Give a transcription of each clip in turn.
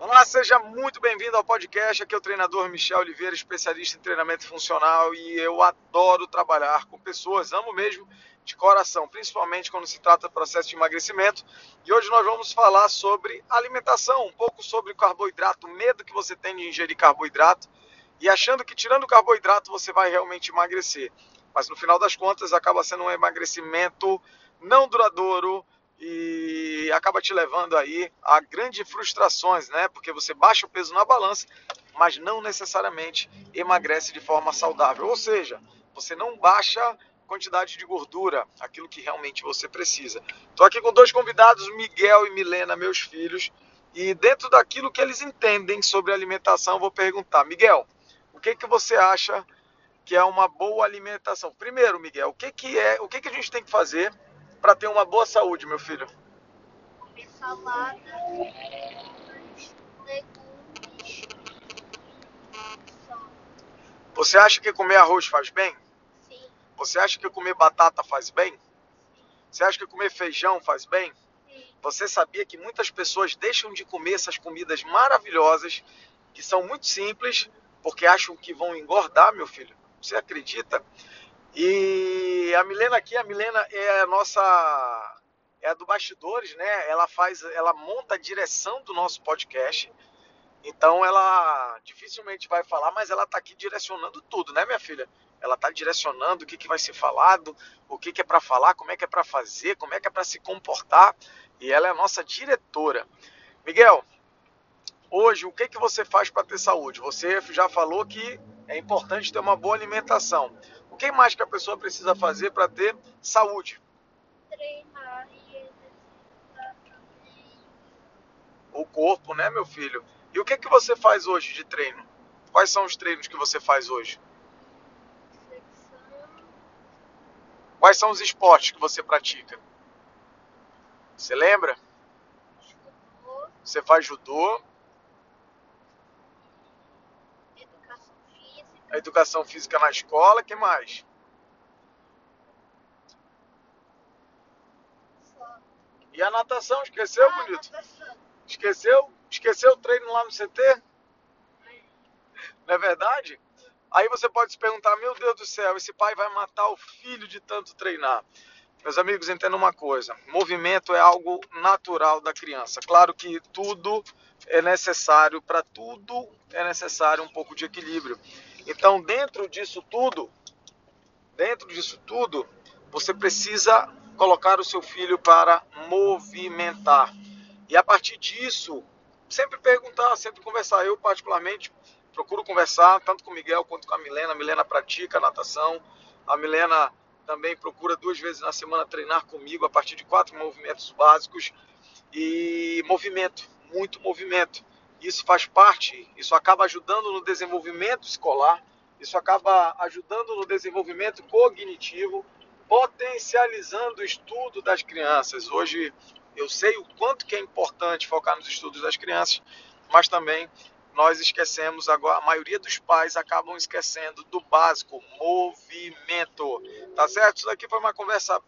Olá, seja muito bem-vindo ao podcast. Aqui é o treinador Michel Oliveira, especialista em treinamento funcional e eu adoro trabalhar com pessoas, amo mesmo de coração, principalmente quando se trata do processo de emagrecimento. E hoje nós vamos falar sobre alimentação, um pouco sobre carboidrato, o medo que você tem de ingerir carboidrato e achando que tirando o carboidrato você vai realmente emagrecer. Mas no final das contas acaba sendo um emagrecimento não duradouro e acaba te levando aí a grandes frustrações, né? Porque você baixa o peso na balança, mas não necessariamente emagrece de forma saudável. Ou seja, você não baixa quantidade de gordura, aquilo que realmente você precisa. Estou aqui com dois convidados, Miguel e Milena, meus filhos, e dentro daquilo que eles entendem sobre alimentação, vou perguntar, Miguel, o que que você acha que é uma boa alimentação? Primeiro, Miguel, o que que é, o que que a gente tem que fazer para ter uma boa saúde, meu filho? salada, legumes. Você acha que comer arroz faz bem? Sim, Você acha que comer batata faz bem? Você acha que comer feijão faz bem? sim. Você sabia que muitas pessoas deixam de comer essas comidas maravilhosas, que são muito simples, porque acham que vão engordar, meu filho? Você acredita? E a Milena aqui, a Milena é a nossa é a do bastidores, né? Ela faz, ela monta a direção do nosso podcast. Então ela dificilmente vai falar, mas ela está aqui direcionando tudo, né, minha filha? Ela está direcionando o que, que vai ser falado, o que, que é para falar, como é que é para fazer, como é que é para se comportar. E ela é a nossa diretora. Miguel, hoje o que, que você faz para ter saúde? Você já falou que é importante ter uma boa alimentação. O que mais que a pessoa precisa fazer para ter saúde? Treinar e exercitar também. o corpo, né, meu filho? E o que que você faz hoje de treino? Quais são os treinos que você faz hoje? Flexão, Quais são os esportes que você pratica? Você lembra? judô, Você faz judô, educação física, a educação física na escola, que mais? E a natação, esqueceu, Ah, bonito? natação. Esqueceu? Esqueceu o treino lá no CT? Não é verdade? Aí você pode se perguntar, meu Deus do céu, esse pai vai matar o filho de tanto treinar. Meus amigos, entendam uma coisa: movimento é algo natural da criança. Claro que tudo é necessário, para tudo é necessário um pouco de equilíbrio. Então, dentro disso tudo, dentro disso tudo, você precisa colocar o seu filho para movimentar. E a partir disso, sempre perguntar, sempre conversar. Eu, particularmente, procuro conversar tanto com o Miguel quanto com a Milena. A Milena pratica natação. A Milena também procura duas vezes na semana treinar comigo a partir de quatro movimentos básicos. E movimento, muito movimento. Isso faz parte, isso acaba ajudando no desenvolvimento escolar, isso acaba ajudando no desenvolvimento cognitivo, potencializando o estudo das crianças. Hoje eu sei o quanto que é importante focar nos estudos das crianças, mas também nós esquecemos agora, a maioria dos pais acabam esquecendo do básico, movimento. Tá certo? Isso daqui foi uma conversa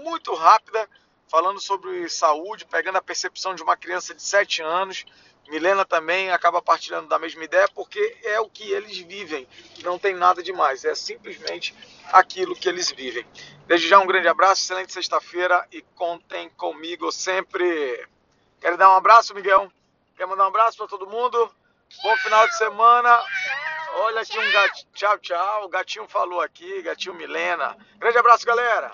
muito rápida, falando sobre saúde, pegando a percepção de uma criança de 7 anos. Milena também acaba partilhando da mesma ideia, porque é o que eles vivem. Não tem nada demais, é simplesmente aquilo que eles vivem. Desde já um grande abraço, excelente sexta-feira e contem comigo sempre. Quer dar um abraço, Miguel? Quer mandar um abraço para todo mundo? Bom final de semana. Olha aqui um gatinho. Tchau, tchau. O gatinho falou aqui, gatinho Milena. Grande abraço, galera.